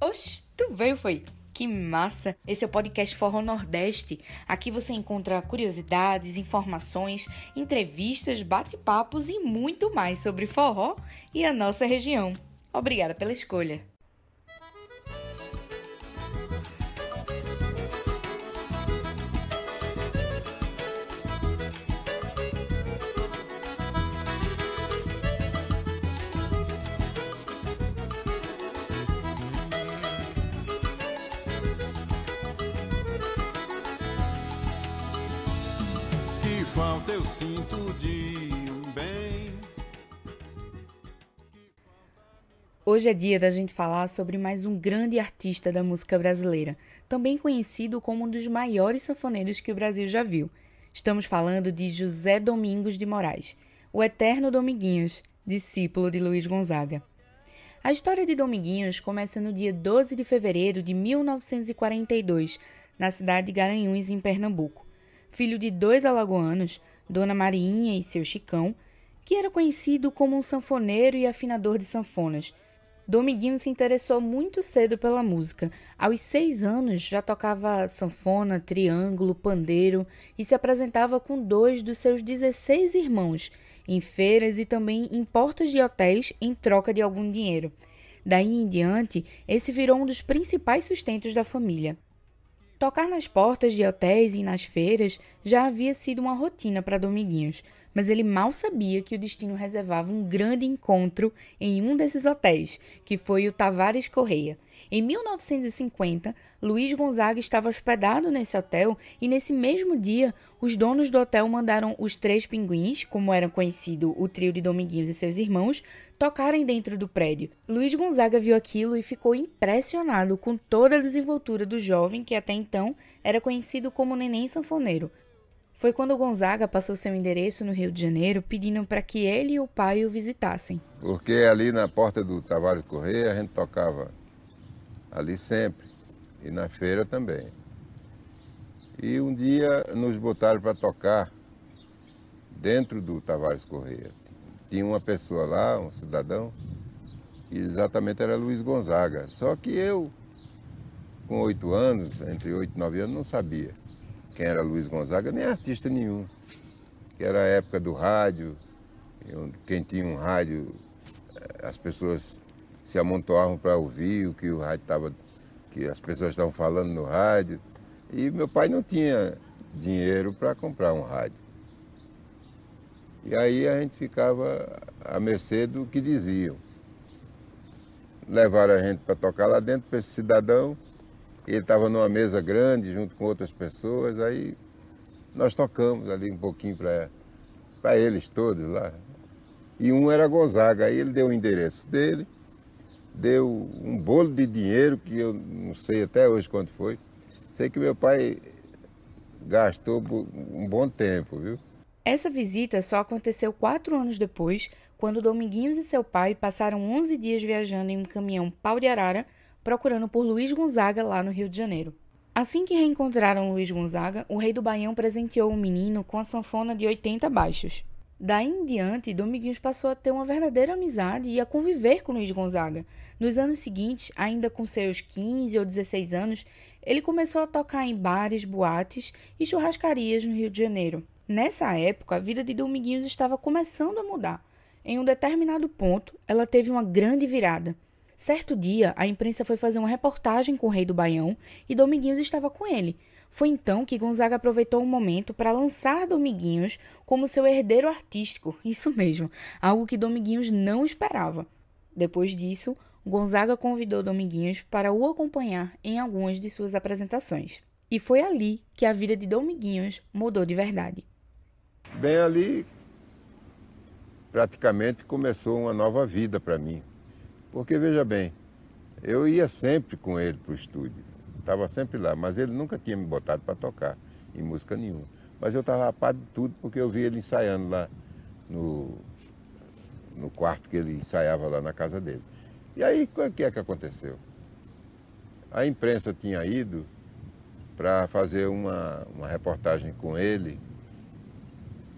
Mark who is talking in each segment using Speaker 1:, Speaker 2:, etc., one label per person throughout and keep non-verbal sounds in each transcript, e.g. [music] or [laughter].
Speaker 1: Oxe, tu veio foi? Que massa! Esse é o podcast Forró Nordeste. Aqui você encontra curiosidades, informações, entrevistas, bate-papos e muito mais sobre forró e a nossa região. Obrigada pela escolha.
Speaker 2: Eu sinto de um bem.
Speaker 1: Hoje é dia da gente falar sobre mais um grande artista da música brasileira, também conhecido como um dos maiores sanfoneiros que o Brasil já viu. Estamos falando de José Domingos de Moraes, o eterno Dominguinhos, discípulo de Luiz Gonzaga. A história de Dominguinhos começa no dia 12 de fevereiro de 1942, na cidade de Garanhuns, em Pernambuco filho de dois alagoanos, Dona Mariinha e seu Chicão, que era conhecido como um sanfoneiro e afinador de sanfonas. Dominguinho se interessou muito cedo pela música. Aos seis anos já tocava sanfona, triângulo, pandeiro e se apresentava com dois dos seus 16 irmãos, em feiras e também em portas de hotéis em troca de algum dinheiro. Daí em diante, esse virou um dos principais sustentos da família. Tocar nas portas de hotéis e nas feiras já havia sido uma rotina para Dominguinhos, mas ele mal sabia que o destino reservava um grande encontro em um desses hotéis, que foi o Tavares Correia. Em 1950, Luiz Gonzaga estava hospedado nesse hotel e nesse mesmo dia, os donos do hotel mandaram os três pinguins, como era conhecido o trio de Dominguinhos e seus irmãos, tocarem dentro do prédio. Luiz Gonzaga viu aquilo e ficou impressionado com toda a desenvoltura do jovem que até então era conhecido como Neném Sanfoneiro. Foi quando Gonzaga passou seu endereço no Rio de Janeiro pedindo para que ele e o pai o visitassem.
Speaker 3: Porque ali na porta do Tavares Correia a gente tocava ali sempre e na feira também. E um dia nos botaram para tocar dentro do Tavares Correia. Tinha uma pessoa lá, um cidadão, e exatamente era Luiz Gonzaga. Só que eu, com oito anos, entre oito e nove anos, não sabia quem era Luiz Gonzaga, nem artista nenhum. Que era a época do rádio, quem tinha um rádio, eh, as pessoas se amontoavam para ouvir o que o rádio estava, que as pessoas estavam falando no rádio. E meu pai não tinha dinheiro para comprar um rádio. E aí a gente ficava à mercê do que diziam. Levaram a gente para tocar lá dentro para esse cidadão. Ele estava numa mesa grande junto com outras pessoas. Aí nós tocamos ali um pouquinho para eles todos lá. E um era Gonzaga. Aí ele deu o endereço dele, deu um bolo de dinheiro que eu não sei até hoje quanto foi. Sei que meu pai gastou um bom tempo, viu?
Speaker 1: Essa visita só aconteceu quatro anos depois, quando Dominguinhos e seu pai passaram 11 dias viajando em um caminhão pau de arara, procurando por Luiz Gonzaga lá no Rio de Janeiro. Assim que reencontraram Luiz Gonzaga, o rei do Baião presenteou o menino com a sanfona de 80 baixos. Daí em diante, Dominguinhos passou a ter uma verdadeira amizade e a conviver com Luiz Gonzaga. Nos anos seguintes, ainda com seus 15 ou 16 anos, ele começou a tocar em bares, boates e churrascarias no Rio de Janeiro. Nessa época, a vida de Dominguinhos estava começando a mudar. Em um determinado ponto, ela teve uma grande virada. Certo dia, a imprensa foi fazer uma reportagem com o rei do Baião e Dominguinhos estava com ele. Foi então que Gonzaga aproveitou o momento para lançar Dominguinhos como seu herdeiro artístico, [laughs] isso mesmo, algo que Dominguinhos não esperava. Depois disso, Gonzaga convidou Dominguinhos para o acompanhar em algumas de suas apresentações. E foi ali que a vida de Dominguinhos mudou de verdade.
Speaker 3: Bem ali, praticamente começou uma nova vida para mim. Porque veja bem, eu ia sempre com ele para o estúdio, estava sempre lá, mas ele nunca tinha me botado para tocar em música nenhuma. Mas eu estava rapado de tudo porque eu vi ele ensaiando lá no, no quarto que ele ensaiava lá na casa dele. E aí, o que é que aconteceu? A imprensa tinha ido para fazer uma, uma reportagem com ele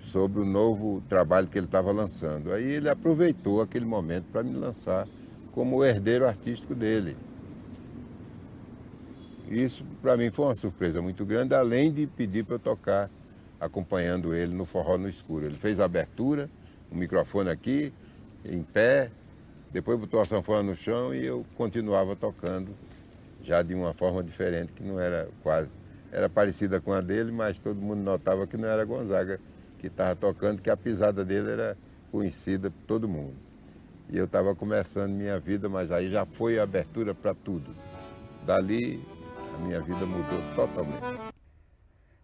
Speaker 3: sobre o novo trabalho que ele estava lançando. Aí ele aproveitou aquele momento para me lançar como o herdeiro artístico dele. Isso para mim foi uma surpresa muito grande, além de pedir para eu tocar acompanhando ele no Forró no Escuro. Ele fez a abertura, o microfone aqui, em pé, depois botou a sanfona no chão e eu continuava tocando, já de uma forma diferente, que não era quase, era parecida com a dele, mas todo mundo notava que não era Gonzaga que estava tocando, que a pisada dele era conhecida por todo mundo. E eu estava começando minha vida, mas aí já foi abertura para tudo. Dali, a minha vida mudou totalmente.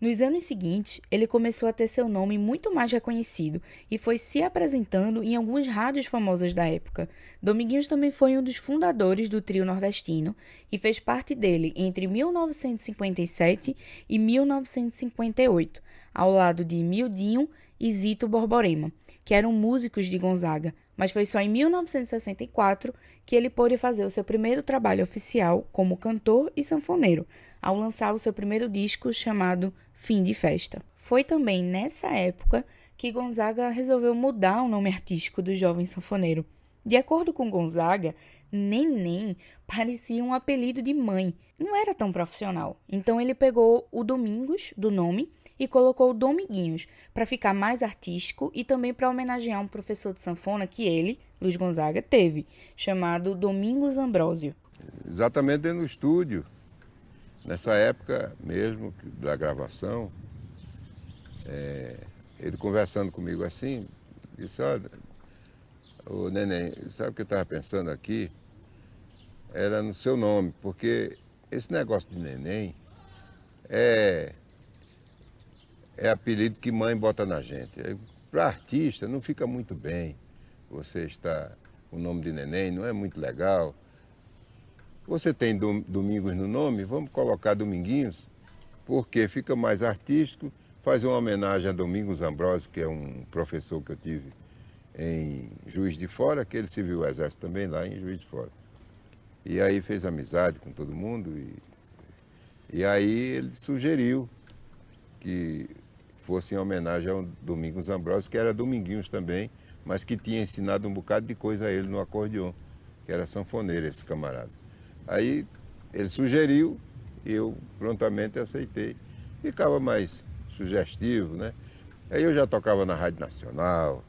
Speaker 1: Nos anos seguintes, ele começou a ter seu nome muito mais reconhecido e foi se apresentando em algumas rádios famosas da época. Dominguinhos também foi um dos fundadores do trio nordestino e fez parte dele entre 1957 e 1958, ao lado de Mildinho e Zito Borborema, que eram músicos de Gonzaga, mas foi só em 1964 que ele pôde fazer o seu primeiro trabalho oficial como cantor e sanfoneiro, ao lançar o seu primeiro disco chamado Fim de Festa. Foi também nessa época que Gonzaga resolveu mudar o nome artístico do jovem sanfoneiro. De acordo com Gonzaga, Neném parecia um apelido de mãe, não era tão profissional. Então ele pegou o Domingos do nome e colocou Dominguinhos para ficar mais artístico e também para homenagear um professor de sanfona que ele, Luiz Gonzaga, teve, chamado Domingos Ambrósio.
Speaker 3: Exatamente dentro do estúdio. Nessa época mesmo da gravação, é, ele conversando comigo assim, disse, olha, o neném, sabe o que eu estava pensando aqui? Era no seu nome, porque esse negócio de neném é, é apelido que mãe bota na gente. Para artista não fica muito bem você está o nome de neném, não é muito legal. Você tem Domingos no nome, vamos colocar Dominguinhos, porque fica mais artístico, faz uma homenagem a Domingos Ambrosio, que é um professor que eu tive em Juiz de Fora, que ele serviu o exército também lá em Juiz de Fora. E aí fez amizade com todo mundo e, e aí ele sugeriu que fosse em homenagem ao Domingos Ambrosio, que era Dominguinhos também, mas que tinha ensinado um bocado de coisa a ele no acordeon, que era sanfoneiro esse camarada. Aí ele sugeriu e eu prontamente aceitei. Ficava mais sugestivo, né? Aí eu já tocava na Rádio Nacional,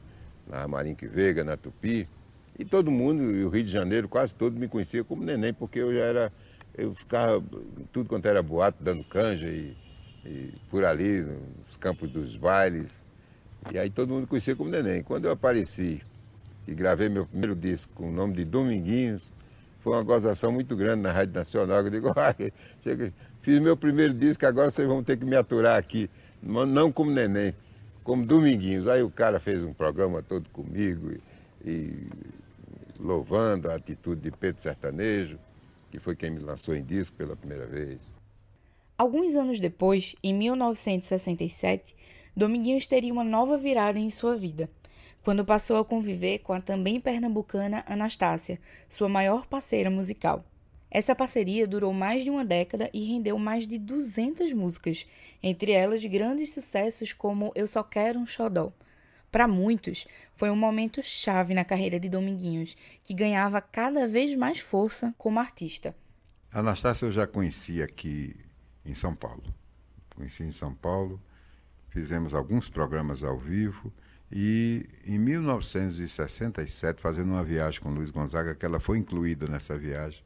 Speaker 3: na Marinque Veiga, na Tupi, e todo mundo, e o Rio de Janeiro, quase todo me conhecia como neném, porque eu já era, eu ficava tudo quanto era boato, dando canja e, e por ali, nos campos dos bailes. E aí todo mundo conhecia como neném. Quando eu apareci e gravei meu primeiro disco com o nome de Dominguinhos, foi uma gozação muito grande na Rádio Nacional. Eu digo, [laughs] chega, fiz meu primeiro disco, agora vocês vão ter que me aturar aqui. Não como neném, como Dominguinhos. Aí o cara fez um programa todo comigo e, e louvando a atitude de Pedro Sertanejo, que foi quem me lançou em disco pela primeira vez.
Speaker 1: Alguns anos depois, em 1967, Dominguinhos teria uma nova virada em sua vida quando passou a conviver com a também pernambucana Anastácia, sua maior parceira musical. Essa parceria durou mais de uma década e rendeu mais de 200 músicas, entre elas grandes sucessos como Eu Só Quero um Xodó. Para muitos, foi um momento chave na carreira de Dominguinhos, que ganhava cada vez mais força como artista.
Speaker 4: Anastácia eu já conheci aqui em São Paulo. Conheci em São Paulo, fizemos alguns programas ao vivo e em 1967, fazendo uma viagem com Luiz Gonzaga, que ela foi incluída nessa viagem,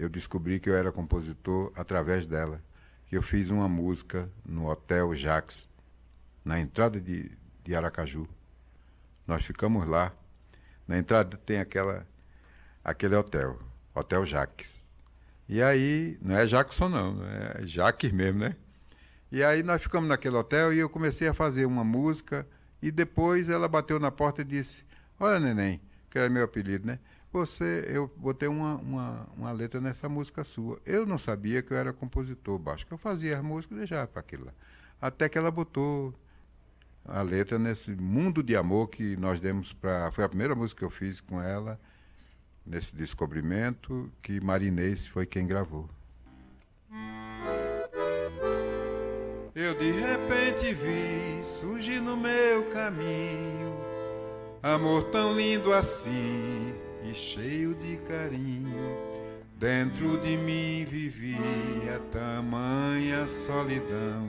Speaker 4: eu descobri que eu era compositor através dela. Que eu fiz uma música no Hotel Jax, na entrada de, de Aracaju. Nós ficamos lá. Na entrada tem aquela, aquele hotel, Hotel Jaques. E aí, não é Jackson não, é Jaques mesmo, né? E aí nós ficamos naquele hotel e eu comecei a fazer uma música e depois ela bateu na porta e disse: Olha, neném, que era meu apelido, né? Você, eu botei uma, uma, uma letra nessa música sua. Eu não sabia que eu era compositor baixo, que eu fazia as músicas e deixava para aquilo lá. Até que ela botou a letra nesse mundo de amor que nós demos para. Foi a primeira música que eu fiz com ela, nesse descobrimento, que Marinês foi quem gravou.
Speaker 2: Eu de repente vi surgir no meu caminho amor tão lindo assim e cheio de carinho.
Speaker 4: Dentro de mim vivia tamanha solidão,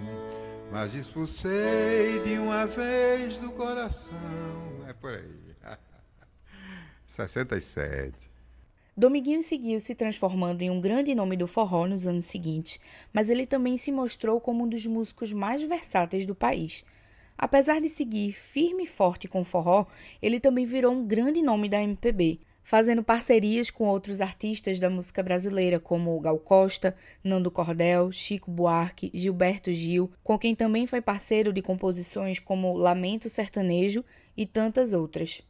Speaker 4: mas expulsei de uma vez do coração. É por aí. [laughs] 67.
Speaker 1: Dominguinho seguiu se transformando em um grande nome do forró nos anos seguintes, mas ele também se mostrou como um dos músicos mais versáteis do país. Apesar de seguir firme e forte com o forró, ele também virou um grande nome da MPB fazendo parcerias com outros artistas da música brasileira, como Gal Costa, Nando Cordel, Chico Buarque, Gilberto Gil, com quem também foi parceiro de composições como Lamento Sertanejo e tantas outras.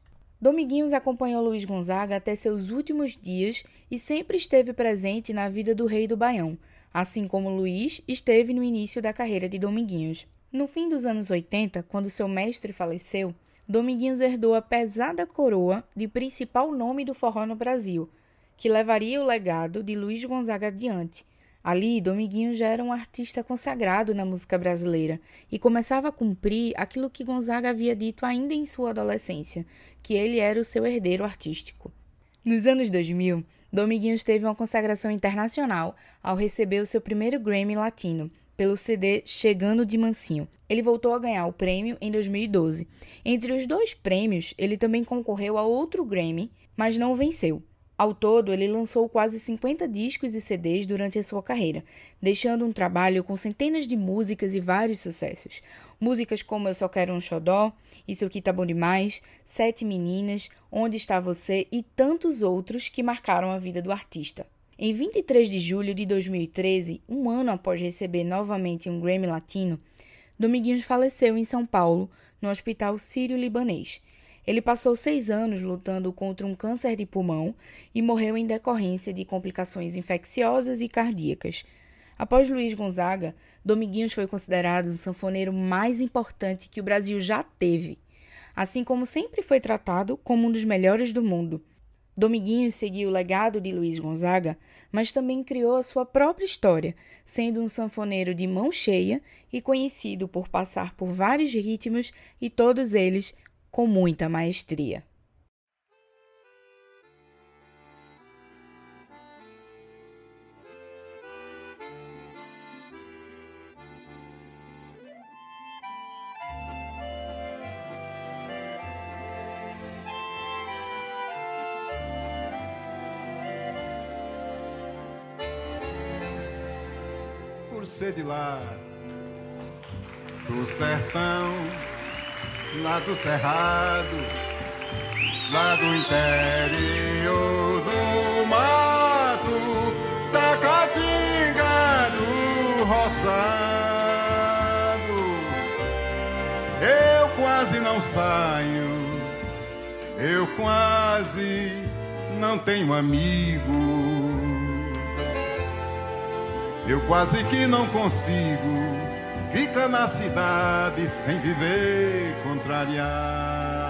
Speaker 1: Dominguinhos acompanhou Luiz Gonzaga até seus últimos dias e sempre esteve presente na vida do rei do Baião, assim como Luiz esteve no início da carreira de Dominguinhos. No fim dos anos 80, quando seu mestre faleceu, Dominguinhos herdou a pesada coroa de principal nome do forró no Brasil, que levaria o legado de Luiz Gonzaga adiante. Ali, Dominguinhos já era um artista consagrado na música brasileira e começava a cumprir aquilo que Gonzaga havia dito ainda em sua adolescência, que ele era o seu herdeiro artístico. Nos anos 2000, Dominguinhos teve uma consagração internacional ao receber o seu primeiro Grammy Latino, pelo CD Chegando de Mansinho. Ele voltou a ganhar o prêmio em 2012. Entre os dois prêmios, ele também concorreu a outro Grammy, mas não venceu. Ao todo, ele lançou quase 50 discos e CDs durante a sua carreira, deixando um trabalho com centenas de músicas e vários sucessos. Músicas como Eu Só Quero um Xodó, Isso Aqui Tá Bom Demais, Sete Meninas, Onde Está Você e tantos outros que marcaram a vida do artista. Em 23 de julho de 2013, um ano após receber novamente um Grammy Latino, Dominguinhos faleceu em São Paulo, no Hospital Sírio-Libanês. Ele passou seis anos lutando contra um câncer de pulmão e morreu em decorrência de complicações infecciosas e cardíacas. Após Luiz Gonzaga, Dominguinhos foi considerado o sanfoneiro mais importante que o Brasil já teve, assim como sempre foi tratado como um dos melhores do mundo. Dominguinhos seguiu o legado de Luiz Gonzaga, mas também criou a sua própria história, sendo um sanfoneiro de mão cheia e conhecido por passar por vários ritmos e todos eles com muita maestria.
Speaker 2: Por ser de lá do sertão, lá do cerrado, lá do interior do mato, da caatinga do roçado. Eu quase não saio, eu quase não tenho amigo. Eu quase que não consigo ficar na cidade sem viver contrariado.